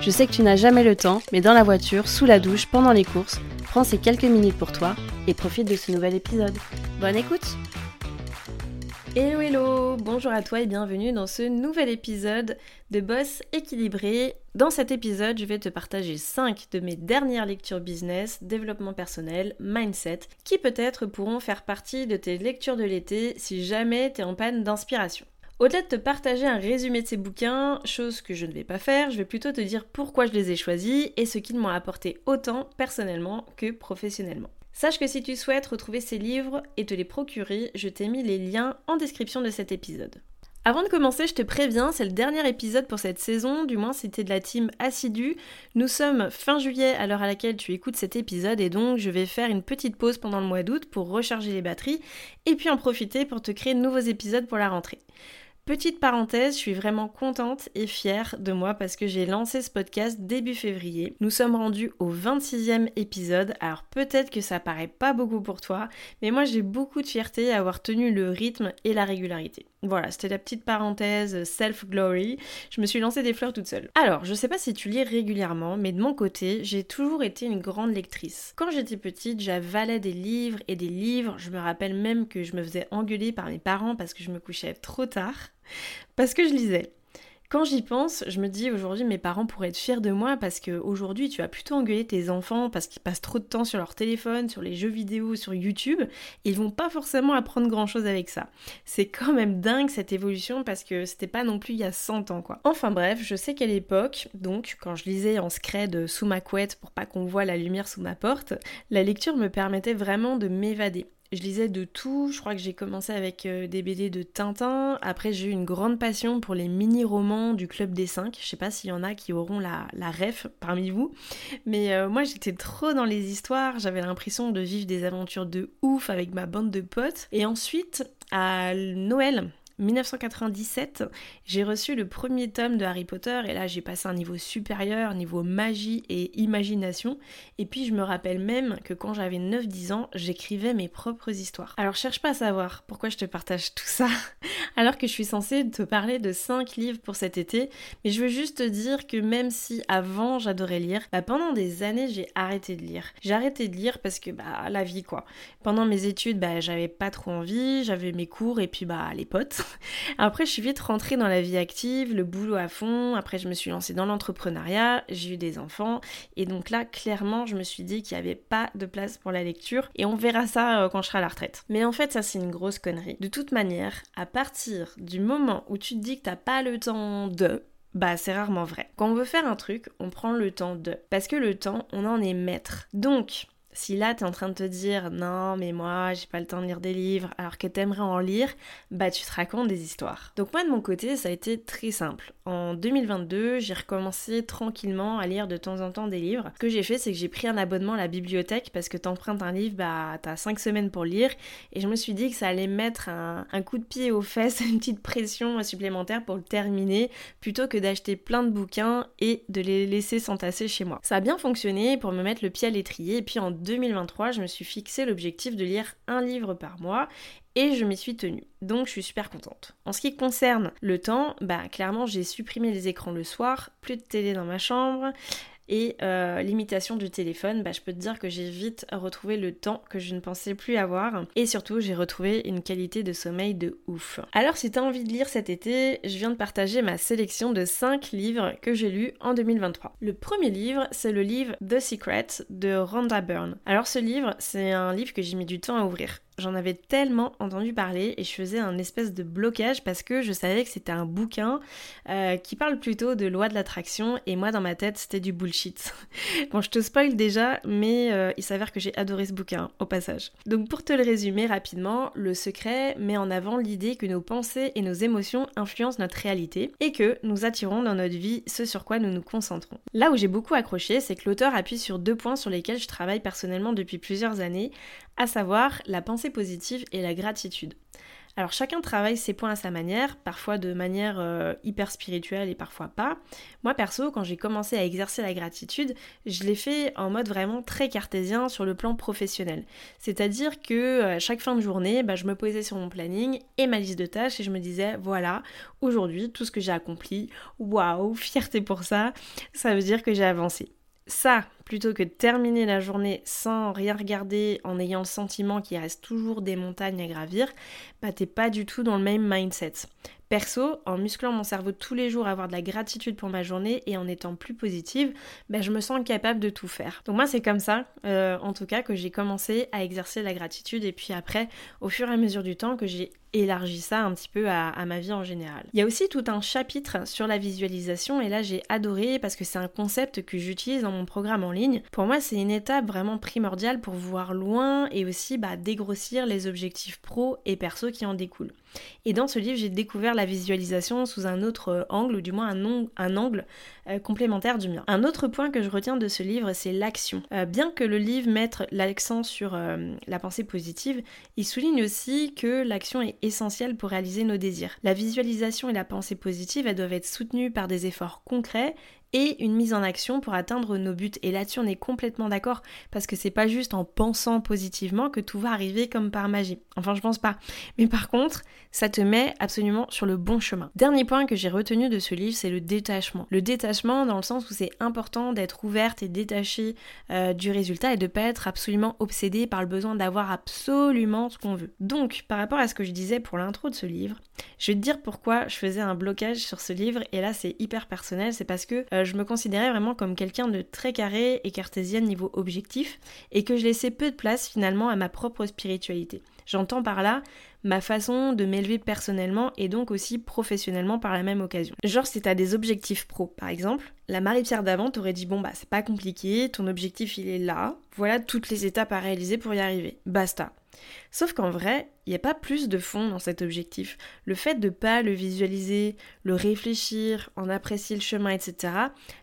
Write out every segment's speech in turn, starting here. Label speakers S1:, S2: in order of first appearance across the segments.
S1: Je sais que tu n'as jamais le temps, mais dans la voiture, sous la douche, pendant les courses, prends ces quelques minutes pour toi et profite de ce nouvel épisode. Bonne écoute
S2: Hello hello, bonjour à toi et bienvenue dans ce nouvel épisode de Boss équilibré. Dans cet épisode, je vais te partager 5 de mes dernières lectures business, développement personnel, mindset, qui peut-être pourront faire partie de tes lectures de l'été si jamais tu es en panne d'inspiration. Au-delà de te partager un résumé de ces bouquins, chose que je ne vais pas faire, je vais plutôt te dire pourquoi je les ai choisis et ce qu'ils m'ont apporté autant personnellement que professionnellement. Sache que si tu souhaites retrouver ces livres et te les procurer, je t'ai mis les liens en description de cet épisode. Avant de commencer, je te préviens, c'est le dernier épisode pour cette saison, du moins si de la team assidue. Nous sommes fin juillet à l'heure à laquelle tu écoutes cet épisode et donc je vais faire une petite pause pendant le mois d'août pour recharger les batteries et puis en profiter pour te créer de nouveaux épisodes pour la rentrée. Petite parenthèse, je suis vraiment contente et fière de moi parce que j'ai lancé ce podcast début février. Nous sommes rendus au 26e épisode, alors peut-être que ça paraît pas beaucoup pour toi, mais moi j'ai beaucoup de fierté à avoir tenu le rythme et la régularité. Voilà, c'était la petite parenthèse self-glory. Je me suis lancé des fleurs toute seule. Alors, je sais pas si tu lis régulièrement, mais de mon côté, j'ai toujours été une grande lectrice. Quand j'étais petite, j'avalais des livres et des livres. Je me rappelle même que je me faisais engueuler par mes parents parce que je me couchais trop tard. Parce que je lisais. Quand j'y pense, je me dis aujourd'hui mes parents pourraient être fiers de moi parce qu'aujourd'hui tu vas plutôt engueuler tes enfants parce qu'ils passent trop de temps sur leur téléphone, sur les jeux vidéo, sur YouTube. Ils vont pas forcément apprendre grand chose avec ça. C'est quand même dingue cette évolution parce que c'était pas non plus il y a 100 ans quoi. Enfin bref, je sais qu'à l'époque, donc quand je lisais en scred sous ma couette pour pas qu'on voit la lumière sous ma porte, la lecture me permettait vraiment de m'évader. Je lisais de tout, je crois que j'ai commencé avec euh, des BD de Tintin, après j'ai eu une grande passion pour les mini-romans du Club des 5, je sais pas s'il y en a qui auront la, la ref parmi vous, mais euh, moi j'étais trop dans les histoires, j'avais l'impression de vivre des aventures de ouf avec ma bande de potes, et ensuite à Noël, 1997, j'ai reçu le premier tome de Harry Potter et là j'ai passé un niveau supérieur, niveau magie et imagination. Et puis je me rappelle même que quand j'avais 9-10 ans, j'écrivais mes propres histoires. Alors cherche pas à savoir pourquoi je te partage tout ça alors que je suis censée te parler de 5 livres pour cet été, mais je veux juste te dire que même si avant j'adorais lire, bah pendant des années j'ai arrêté de lire. J'ai arrêté de lire parce que bah la vie quoi. Pendant mes études, bah j'avais pas trop envie, j'avais mes cours et puis bah les potes. Après, je suis vite rentrée dans la vie active, le boulot à fond. Après, je me suis lancée dans l'entrepreneuriat, j'ai eu des enfants. Et donc là, clairement, je me suis dit qu'il n'y avait pas de place pour la lecture. Et on verra ça euh, quand je serai à la retraite. Mais en fait, ça, c'est une grosse connerie. De toute manière, à partir du moment où tu te dis que t'as pas le temps de, bah c'est rarement vrai. Quand on veut faire un truc, on prend le temps de. Parce que le temps, on en est maître. Donc, si là, tu es en train de te dire non, mais moi, j'ai pas le temps de lire des livres, alors que t'aimerais en lire, bah tu te racontes des histoires. Donc moi, de mon côté, ça a été très simple. En 2022, j'ai recommencé tranquillement à lire de temps en temps des livres. Ce que j'ai fait, c'est que j'ai pris un abonnement à la bibliothèque parce que t'empruntes un livre, bah t'as 5 semaines pour lire. Et je me suis dit que ça allait mettre un, coup de pied aux fesses, une petite pression supplémentaire pour le terminer, plutôt que d'acheter plein de bouquins et de les laisser s'entasser chez moi. Ça a bien fonctionné pour me mettre le pied à l'étrier. Et puis en 2023, je me suis fixé l'objectif de lire un livre par mois et je m'y suis tenue. Donc je suis super contente. En ce qui concerne le temps, bah clairement j'ai supprimé les écrans le soir, plus de télé dans ma chambre, et euh, l'imitation du téléphone, bah, je peux te dire que j'ai vite retrouvé le temps que je ne pensais plus avoir. Et surtout, j'ai retrouvé une qualité de sommeil de ouf. Alors, si tu as envie de lire cet été, je viens de partager ma sélection de 5 livres que j'ai lus en 2023. Le premier livre, c'est le livre The Secret de Rhonda Byrne. Alors, ce livre, c'est un livre que j'ai mis du temps à ouvrir. J'en avais tellement entendu parler et je faisais un espèce de blocage parce que je savais que c'était un bouquin euh, qui parle plutôt de loi de l'attraction et moi dans ma tête c'était du bullshit. bon, je te spoil déjà, mais euh, il s'avère que j'ai adoré ce bouquin au passage. Donc pour te le résumer rapidement, le secret met en avant l'idée que nos pensées et nos émotions influencent notre réalité et que nous attirons dans notre vie ce sur quoi nous nous concentrons. Là où j'ai beaucoup accroché, c'est que l'auteur appuie sur deux points sur lesquels je travaille personnellement depuis plusieurs années, à savoir la pensée positive et la gratitude. Alors chacun travaille ses points à sa manière, parfois de manière euh, hyper spirituelle et parfois pas. Moi perso, quand j'ai commencé à exercer la gratitude, je l'ai fait en mode vraiment très cartésien sur le plan professionnel. C'est-à-dire que euh, chaque fin de journée, bah, je me posais sur mon planning et ma liste de tâches et je me disais voilà, aujourd'hui tout ce que j'ai accompli, waouh, fierté pour ça, ça veut dire que j'ai avancé. Ça, plutôt que de terminer la journée sans rien regarder en ayant le sentiment qu'il reste toujours des montagnes à gravir, bah t'es pas du tout dans le même mindset. Perso, en musclant mon cerveau tous les jours à avoir de la gratitude pour ma journée et en étant plus positive, bah, je me sens capable de tout faire. Donc moi c'est comme ça, euh, en tout cas, que j'ai commencé à exercer la gratitude et puis après, au fur et à mesure du temps, que j'ai élargi ça un petit peu à, ma vie en général. Il y a aussi tout un chapitre sur la visualisation et là j'ai adoré parce que c'est un concept que j'utilise dans mon programme en ligne. Pour moi c'est une étape vraiment primordiale pour voir loin et aussi bah, dégrossir les objectifs pro et perso qui en découlent. Et dans ce livre, j'ai découvert la visualisation sous un autre euh, angle, ou du moins un, angle euh, complémentaire du mien. Un autre point que je retiens de ce livre, c'est l'action. Euh, bien que le livre mette l'accent sur la pensée positive, il souligne aussi que l'action est essentielle pour réaliser nos désirs. La visualisation et la pensée positive, elles doivent être soutenues par des efforts concrets et une mise en action pour atteindre nos buts. Et là-dessus, on est complètement d'accord parce que c'est pas juste en pensant positivement que tout va arriver comme par magie. Enfin, je pense pas. Mais par contre, ça te met absolument sur le bon chemin. Dernier point que j'ai retenu de ce livre, c'est le détachement. Le détachement dans le sens où c'est important d'être ouverte et détachée euh, du résultat et de pas être absolument obsédée par le besoin d'avoir absolument ce qu'on veut. Donc, par rapport à ce que je disais pour l'intro de ce livre, je vais te dire pourquoi je faisais un blocage sur ce livre et là c'est hyper personnel, c'est parce que euh, je me considérais vraiment comme quelqu'un de très carré et cartésien niveau objectif et que je laissais peu de place finalement à ma propre spiritualité. J'entends par là ma façon de m'élever personnellement et donc aussi professionnellement par la même occasion. Genre si t'as des objectifs pro par exemple, la Marie-Pierre d'avant t'aurait dit bon bah c'est pas compliqué, ton objectif il est là, voilà toutes les étapes à réaliser pour y arriver, basta. Sauf qu'en vrai, il n'y a pas plus de fond dans cet objectif. Le fait de pas le visualiser, le réfléchir, en apprécier le chemin, etc.,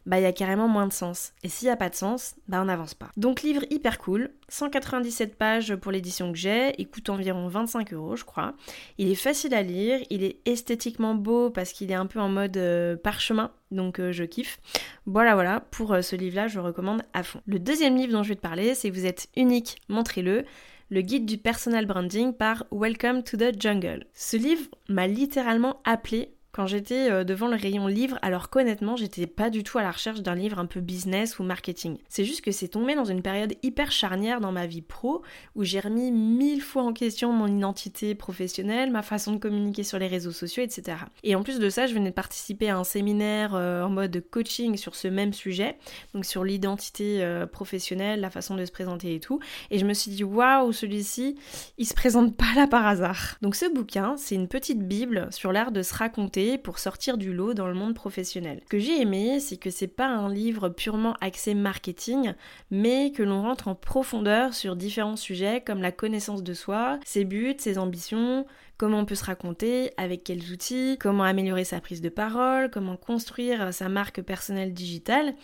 S2: bah il y a carrément moins de sens. Et s'il n'y a pas de sens, bah on n'avance pas. Donc livre hyper cool, 197 pages pour l'édition que j'ai, il coûte environ 25 euros je crois. Il est facile à lire, il est esthétiquement beau parce qu'il est un peu en mode euh, parchemin, donc euh, je kiffe. Voilà voilà, pour euh, ce livre-là je recommande à fond. Le deuxième livre dont je vais te parler, c'est Vous êtes unique, montrez-le le guide du personal branding par Welcome to the Jungle. Ce livre m'a littéralement appelé quand j'étais euh, devant le rayon livre, alors qu'honnêtement, j'étais pas du tout à la recherche d'un livre un peu business ou marketing. C'est juste que c'est tombé dans une période hyper charnière dans ma vie pro où j'ai remis mille fois en question mon identité professionnelle, ma façon de communiquer sur les réseaux sociaux, etc. Et en plus de ça, je venais de participer à un séminaire euh, en mode coaching sur ce même sujet, donc sur l'identité euh, professionnelle, la façon de se présenter et tout. Et je me suis dit, waouh, celui-ci, il se présente pas là par hasard. Donc ce bouquin, c'est une petite bible sur l'art de se raconter pour sortir du lot dans le monde professionnel. Ce que j'ai aimé, c'est que c'est pas un livre purement axé marketing, mais que l'on rentre en profondeur sur différents sujets comme la connaissance de soi, ses buts, ses ambitions, comment on peut se raconter, avec quels outils, comment améliorer sa prise de parole, comment construire sa marque personnelle digitale.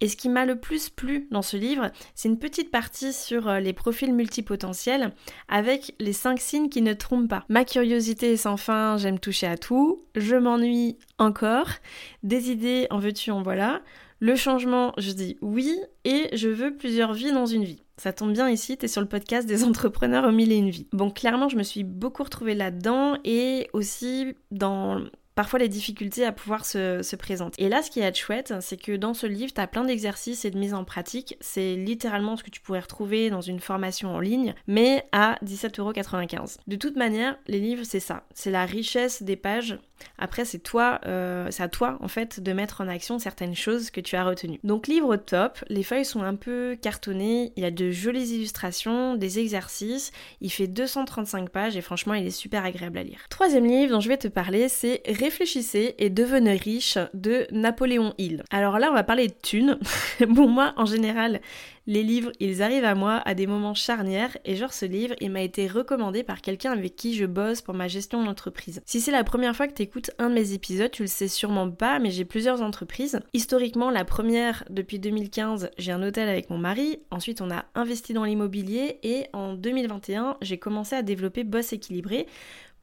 S2: Et ce qui m'a le plus plu dans ce livre, c'est une petite partie sur euh, les profils multipotentiels avec les 5 signes qui ne trompent pas. Ma curiosité est sans fin, j'aime toucher à tout, je m'ennuie encore, des idées en veux-tu en voilà. Le changement, je dis oui, et je veux plusieurs vies dans une vie. Ça tombe bien ici, t'es sur le podcast des entrepreneurs au mille et une vies. Bon, clairement, je me suis beaucoup retrouvée là-dedans et aussi dans parfois les difficultés à pouvoir se, présenter. Et là, ce qui est chouette, c'est que dans ce livre, tu as plein d'exercices et de mise en pratique. C'est littéralement ce que tu pourrais retrouver dans une formation en ligne, mais à 17,95€. De toute manière, les livres, c'est ça. C'est la richesse des pages Après, c'est toi, euh, c'est à toi en fait de mettre en action certaines choses que tu as retenues. Donc livre top, les feuilles sont un peu cartonnées, il y a de jolies illustrations, des exercices, il fait 235 pages et franchement il est super agréable à lire. Troisième livre dont je vais te parler, c'est Réfléchissez et devenez riche de Napoléon Hill. Alors là, on va parler de thunes. bon, moi, en général, les livres, ils arrivent à moi à des moments charnières et genre ce livre, il m'a été recommandé par quelqu'un avec qui je bosse pour ma gestion d'entreprise. Si c'est la première fois que tu écoutes un de mes épisodes, tu le sais sûrement pas, mais j'ai plusieurs entreprises. Historiquement, la première, depuis 2015, j'ai un hôtel avec mon mari. Ensuite, on a investi dans l'immobilier et en 2021, j'ai commencé à développer Boss équilibré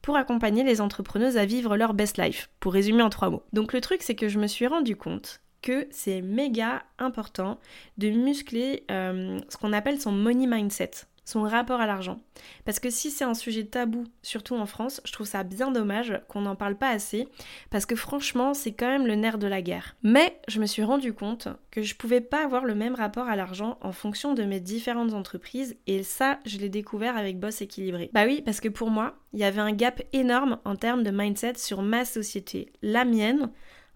S2: pour accompagner les entrepreneuses à vivre leur best life, pour résumer en trois mots. Donc le truc c'est que je me suis rendu compte que c'est méga important de muscler euh, ce qu'on appelle son money mindset, son rapport à l'argent. Parce que si c'est un sujet tabou, surtout en France, je trouve ça bien dommage qu'on n'en parle pas assez, parce que franchement, c'est quand même le nerf de la guerre. Mais je me suis rendu compte que je pouvais pas avoir le même rapport à l'argent en fonction de mes différentes entreprises, et ça, je l'ai découvert avec Boss équilibré. Bah oui, parce que pour moi, il y avait un gap énorme en termes de mindset sur ma société, la mienne,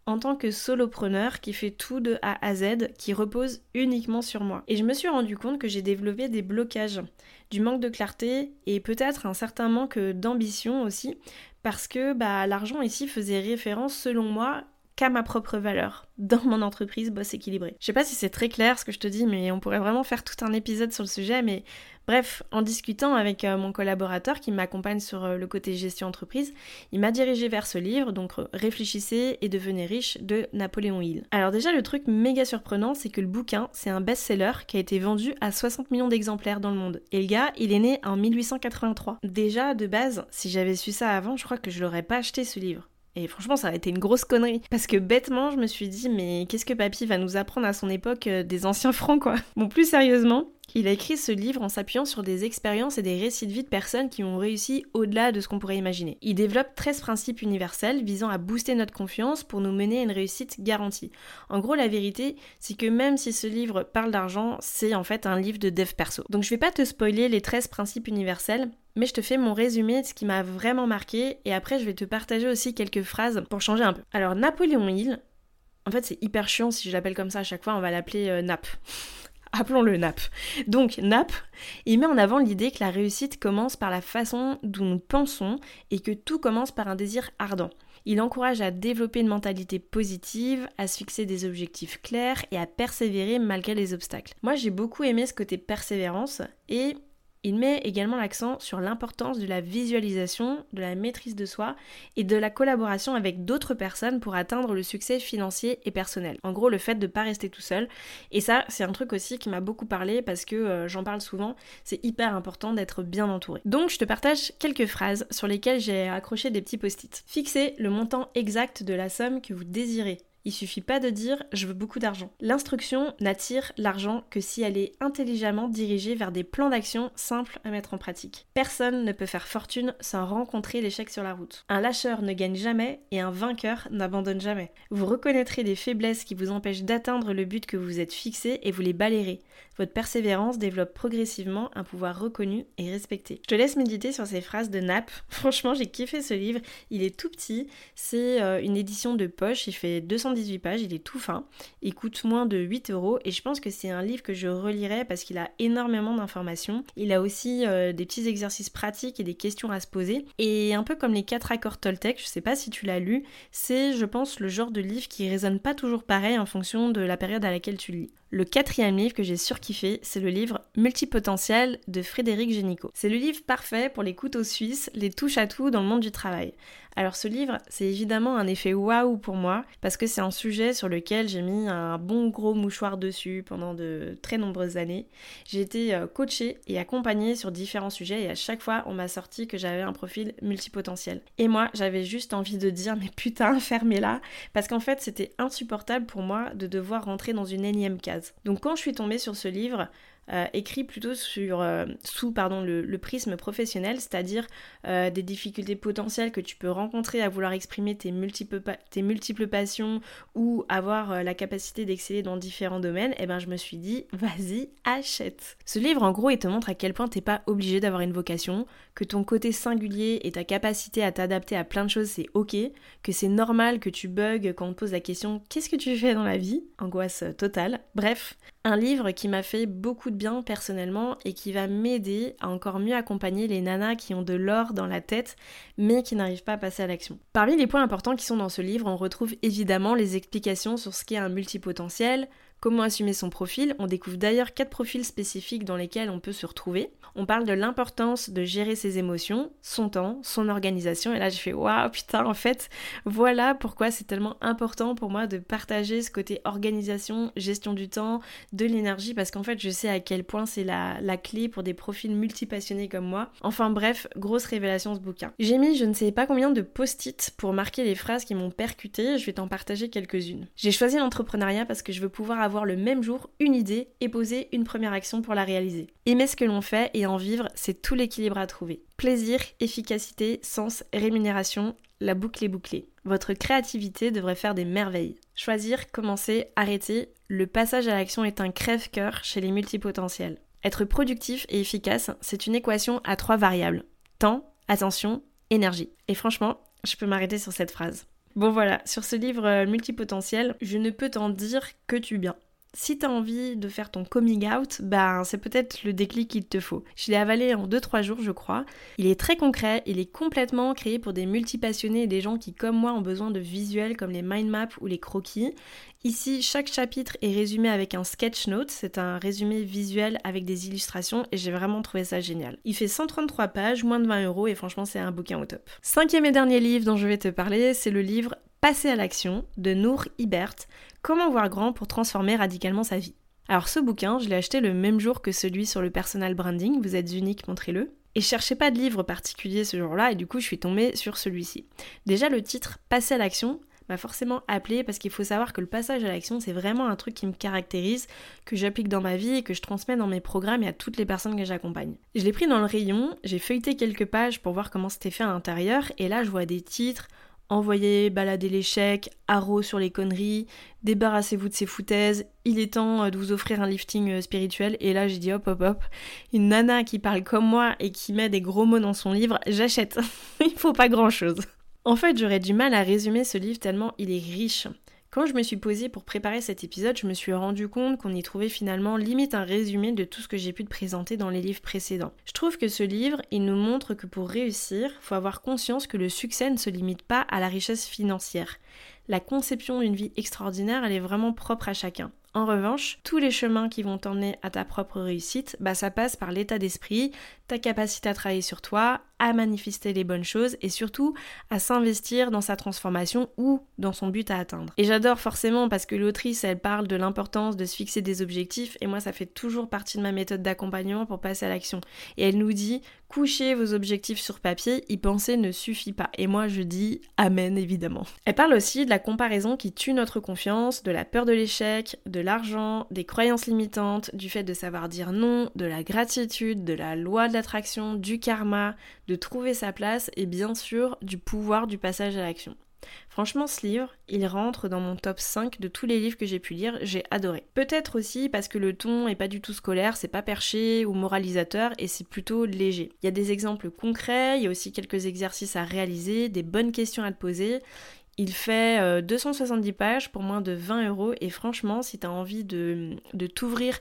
S2: en tant que solopreneur qui fait tout de A à Z, qui repose uniquement sur moi. Et je me suis rendu compte que j'ai développé des blocages, du manque de clarté et peut-être un certain manque d'ambition aussi, parce que bah, l'argent ici faisait référence selon moi qu'à ma propre valeur dans mon entreprise Boss équilibré. Je sais pas si c'est très clair ce que je te dis, mais on pourrait vraiment faire tout un épisode sur le sujet, mais bref, en discutant avec euh, mon collaborateur qui m'accompagne sur euh, le côté gestion entreprise, il m'a dirigé vers ce livre, donc Réfléchissez et devenez riche de Napoléon Hill. Alors déjà, le truc méga surprenant, c'est que le bouquin, c'est un best-seller qui a été vendu à 60 millions d'exemplaires dans le monde. Et le gars, il est né en 1883. Déjà, de base, si j'avais su ça avant, je crois que je l'aurais pas acheté ce livre. Et franchement, ça a été une grosse connerie. Parce que bêtement, je me suis dit, mais qu'est-ce que papy va nous apprendre à son époque euh, des anciens francs, quoi? Bon, plus sérieusement, il a écrit ce livre en s'appuyant sur des expériences et des récits de vie de personnes qui ont réussi au-delà de ce qu'on pourrait imaginer. Il développe 13 principes universels visant à booster notre confiance pour nous mener à une réussite garantie. En gros, la vérité, c'est que même si ce livre parle d'argent, c'est en fait un livre de dev perso. Donc je vais pas te spoiler les 13 principes universels, mais je te fais mon résumé de ce qui m'a vraiment marqué et après je vais te partager aussi quelques phrases pour changer un peu. Alors Napoléon Hill, en fait c'est hyper chiant si je l'appelle comme ça à chaque fois, on va l'appeler euh, Nap appelons-le NAP. Donc NAP, il met en avant l'idée que la réussite commence par la façon dont nous pensons et que tout commence par un désir ardent. Il encourage à développer une mentalité positive, à se fixer des objectifs clairs et à persévérer malgré les obstacles. Moi j'ai beaucoup aimé ce côté persévérance et il met également l'accent sur l'importance de la visualisation, de la maîtrise de soi et de la collaboration avec d'autres personnes pour atteindre le succès financier et personnel. En gros, le fait de ne pas rester tout seul. Et ça, c'est un truc aussi qui m'a beaucoup parlé parce que euh, j'en parle souvent. C'est hyper important d'être bien entouré. Donc, je te partage quelques phrases sur lesquelles j'ai accroché des petits post-it. Fixez le montant exact de la somme que vous désirez il suffit pas de dire je veux beaucoup d'argent. L'instruction n'attire l'argent que si elle est intelligemment dirigée vers des plans d'action simples à mettre en pratique. Personne ne peut faire fortune sans rencontrer l'échec sur la route. Un lâcheur ne gagne jamais et un vainqueur n'abandonne jamais. Vous reconnaîtrez les faiblesses qui vous empêchent d'atteindre le but que vous êtes fixé et vous les balayerez. Votre persévérance développe progressivement un pouvoir reconnu et respecté. Je te laisse méditer sur ces phrases de Nap. Franchement, j'ai kiffé ce livre. Il est tout petit. C'est euh, une édition de poche. Il fait 218 pages. Il est tout fin. Il coûte moins de 8 euros. Et je pense que c'est un livre que je relirai parce qu'il a énormément d'informations. Il a aussi euh, des petits exercices pratiques et des questions à se poser. Et un peu comme les 4 accords Toltec, je sais pas si tu l'as lu, c'est, je pense, le genre de livre qui résonne pas toujours pareil en fonction de la période à laquelle tu lis. Le quatrième livre que j'ai surkiffé, c'est le livre Multipotentiel de Frédéric Génicaud. C'est le livre parfait pour les couteaux suisses, les touches à tout dans le monde du travail. Alors ce livre, c'est évidemment un effet waouh pour moi, parce que c'est un sujet sur lequel j'ai mis un bon gros mouchoir dessus pendant de très nombreuses années. J'ai été euh, coachée et accompagnée sur différents sujets et à chaque fois on m'a sorti que j'avais un profil multipotentiel. Et moi j'avais juste envie de dire mais putain fermez-la, parce qu'en fait c'était insupportable pour moi de devoir rentrer dans une énième case. Donc quand je suis tombée sur ce livre, euh, écrit plutôt sur, euh, sous pardon, le, prisme professionnel, c'est-à-dire euh, des difficultés potentielles que tu peux rencontrer à vouloir exprimer tes multiples, tes multiples passions ou avoir la capacité d'exceller dans différents domaines, et eh ben je me suis dit, vas-y, achète. Ce livre, en gros, il te montre à quel point t'es pas obligé d'avoir une vocation, que ton côté singulier et ta capacité à t'adapter à plein de choses, c'est ok, que c'est normal que tu bugs quand on te pose la question qu'est-ce que tu fais dans la vie? Angoisse totale. Bref, un livre qui m'a fait beaucoup de bien personnellement et qui va m'aider à encore mieux accompagner les nanas qui ont de l'or dans la tête mais qui n'arrivent pas à passer à l'action. Parmi les points importants qui sont dans ce livre, on retrouve évidemment les explications sur ce qu'est un multipotentiel, Comment assumer son profil? On découvre d'ailleurs quatre profils spécifiques dans lesquels on peut se retrouver. On parle de l'importance de gérer ses émotions, son temps, son organisation. Et là, je fais waouh, putain, en fait, voilà pourquoi c'est tellement important pour moi de partager ce côté organisation, gestion du temps, de l'énergie, parce qu'en fait, je sais à quel point c'est la, clé pour des profils multipassionnés comme moi. Enfin bref, grosse révélation ce bouquin. J'ai mis je ne sais pas combien de post-it pour marquer les phrases qui m'ont percuté. Je vais t'en partager quelques-unes. J'ai choisi l'entrepreneuriat parce que je veux pouvoir avoir le même jour une idée et poser une première action pour la réaliser. Aimer ce que l'on fait et en vivre, c'est tout l'équilibre à trouver. Plaisir, efficacité, sens, rémunération, la boucle est bouclée. Votre créativité devrait faire des merveilles. Choisir, commencer, arrêter, le passage à l'action est un crève-cœur chez les multipotentiels. Être productif et efficace, c'est une équation à trois variables. Temps, attention, énergie. Et franchement, je peux m'arrêter sur cette phrase. Bon voilà, sur ce livre euh, multipotentiel, je ne peux t'en dire que tu bien si t'as envie de faire ton coming out, ben c'est peut-être le déclic qu'il te faut. Je l'ai avalé en 2-3 jours, je crois. Il est très concret, il est complètement créé pour des multipassionnés et des gens qui, comme moi, ont besoin de visuels comme les mind maps ou les croquis. Ici, chaque chapitre est résumé avec un sketch note, c'est un résumé visuel avec des illustrations et j'ai vraiment trouvé ça génial. Il fait 133 pages, moins de 20 euros et franchement c'est un bouquin au top. Cinquième et dernier livre dont je vais te parler, c'est le livre Passer à l'action de Nour Ibert, Comment voir grand pour transformer radicalement sa vie. Alors ce bouquin, je l'ai acheté le même jour que celui sur le personal branding, vous êtes unique, montrez-le. Et je cherchais pas de livre particulier ce jour-là et du coup je suis tombée sur celui-ci. Déjà le titre Passer à l'action m'a forcément appelé parce qu'il faut savoir que le passage à l'action c'est vraiment un truc qui me caractérise, que j'applique dans ma vie et que je transmets dans mes programmes et à toutes les personnes que j'accompagne. Je l'ai pris dans le rayon, j'ai feuilleté quelques pages pour voir comment c'était fait à l'intérieur et là je vois des titres Envoyez balader l'échec, haro sur les conneries, débarrassez-vous de ces foutaises, il est temps euh, de vous offrir un lifting euh, spirituel. Et là, j'ai dit hop, hop, hop, une nana qui parle comme moi et qui met des gros mots dans son livre, j'achète. il faut pas grand chose. En fait, j'aurais du mal à résumer ce livre tellement il est riche. Quand je me suis posée pour préparer cet épisode, je me suis rendu compte qu'on y trouvait finalement limite un résumé de tout ce que j'ai pu te présenter dans les livres précédents. Je trouve que ce livre, il nous montre que pour réussir, faut avoir conscience que le succès ne se limite pas à la richesse financière. La conception d'une vie extraordinaire, elle est vraiment propre à chacun. En revanche, tous les chemins qui vont t'emmener à ta propre réussite, bah ça passe par l'état d'esprit, ta capacité à travailler sur toi, à manifester les bonnes choses et surtout à s'investir dans sa transformation ou dans son but à atteindre. Et j'adore forcément parce que l'autrice, elle parle de l'importance de se fixer des objectifs et moi ça fait toujours partie de ma méthode d'accompagnement pour passer à l'action. Et elle nous dit couchez vos objectifs sur papier, y penser ne suffit pas. Et moi je dis amen évidemment. Elle parle aussi de la comparaison qui tue notre confiance, de la peur de l'échec, de l'argent, des croyances limitantes, du fait de savoir dire non, de la gratitude, de la loi de l'attraction, du karma, de trouver sa place et bien sûr du pouvoir du passage à l'action. Franchement, ce livre, il rentre dans mon top 5 de tous les livres que j'ai pu lire, j'ai adoré. Peut-être aussi parce que le ton est pas du tout scolaire, c'est pas perché ou moralisateur et c'est plutôt léger. Il y a des exemples concrets, il y a aussi quelques exercices à réaliser, des bonnes questions à te poser. Il fait 270 euh, pages pour moins de 20 euros et franchement, si tu as envie de, de t'ouvrir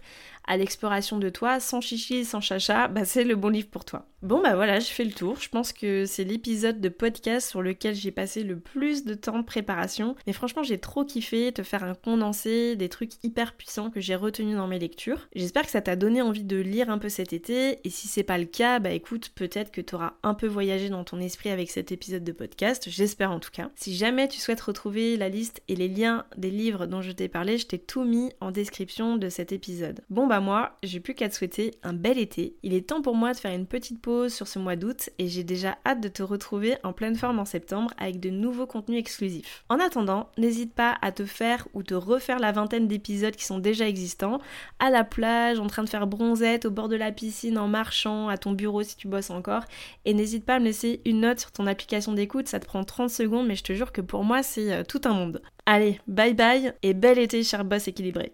S2: à l'exploration de toi, sans chichi, sans chacha, bah c'est le bon livre pour toi. Bon bah voilà, je fais le tour. Je pense que c'est l'épisode de podcast sur lequel j'ai passé le plus de temps de préparation. Mais franchement, j'ai trop kiffé te faire un condensé des trucs hyper puissants que j'ai retenus dans mes lectures. J'espère que ça t'a donné envie de lire un peu cet été. Et si c'est pas le cas, bah écoute, peut-être que tu auras un peu voyagé dans ton esprit avec cet épisode de podcast. J'espère en tout cas. Si jamais tu souhaites retrouver la liste et les liens des livres dont je t'ai parlé, je t'ai tout mis en description de cet épisode. Bon bah moi, j'ai plus qu'à te souhaiter un bel été. Il est temps pour moi de faire une petite pause sur ce mois d'août et j'ai déjà hâte de te retrouver en pleine forme en septembre avec de nouveaux contenus exclusifs. En attendant, n'hésite pas à te faire ou te refaire la vingtaine d'épisodes qui sont déjà existants, à la plage, en train de faire bronzette, au bord de la piscine, en marchant, à ton bureau si tu bosses encore. Et n'hésite pas à me laisser une note sur ton application d'écoute, ça te prend 30 secondes, mais je te jure que pour moi c'est euh, tout un monde. Allez, bye bye et bel été cher boss équilibré.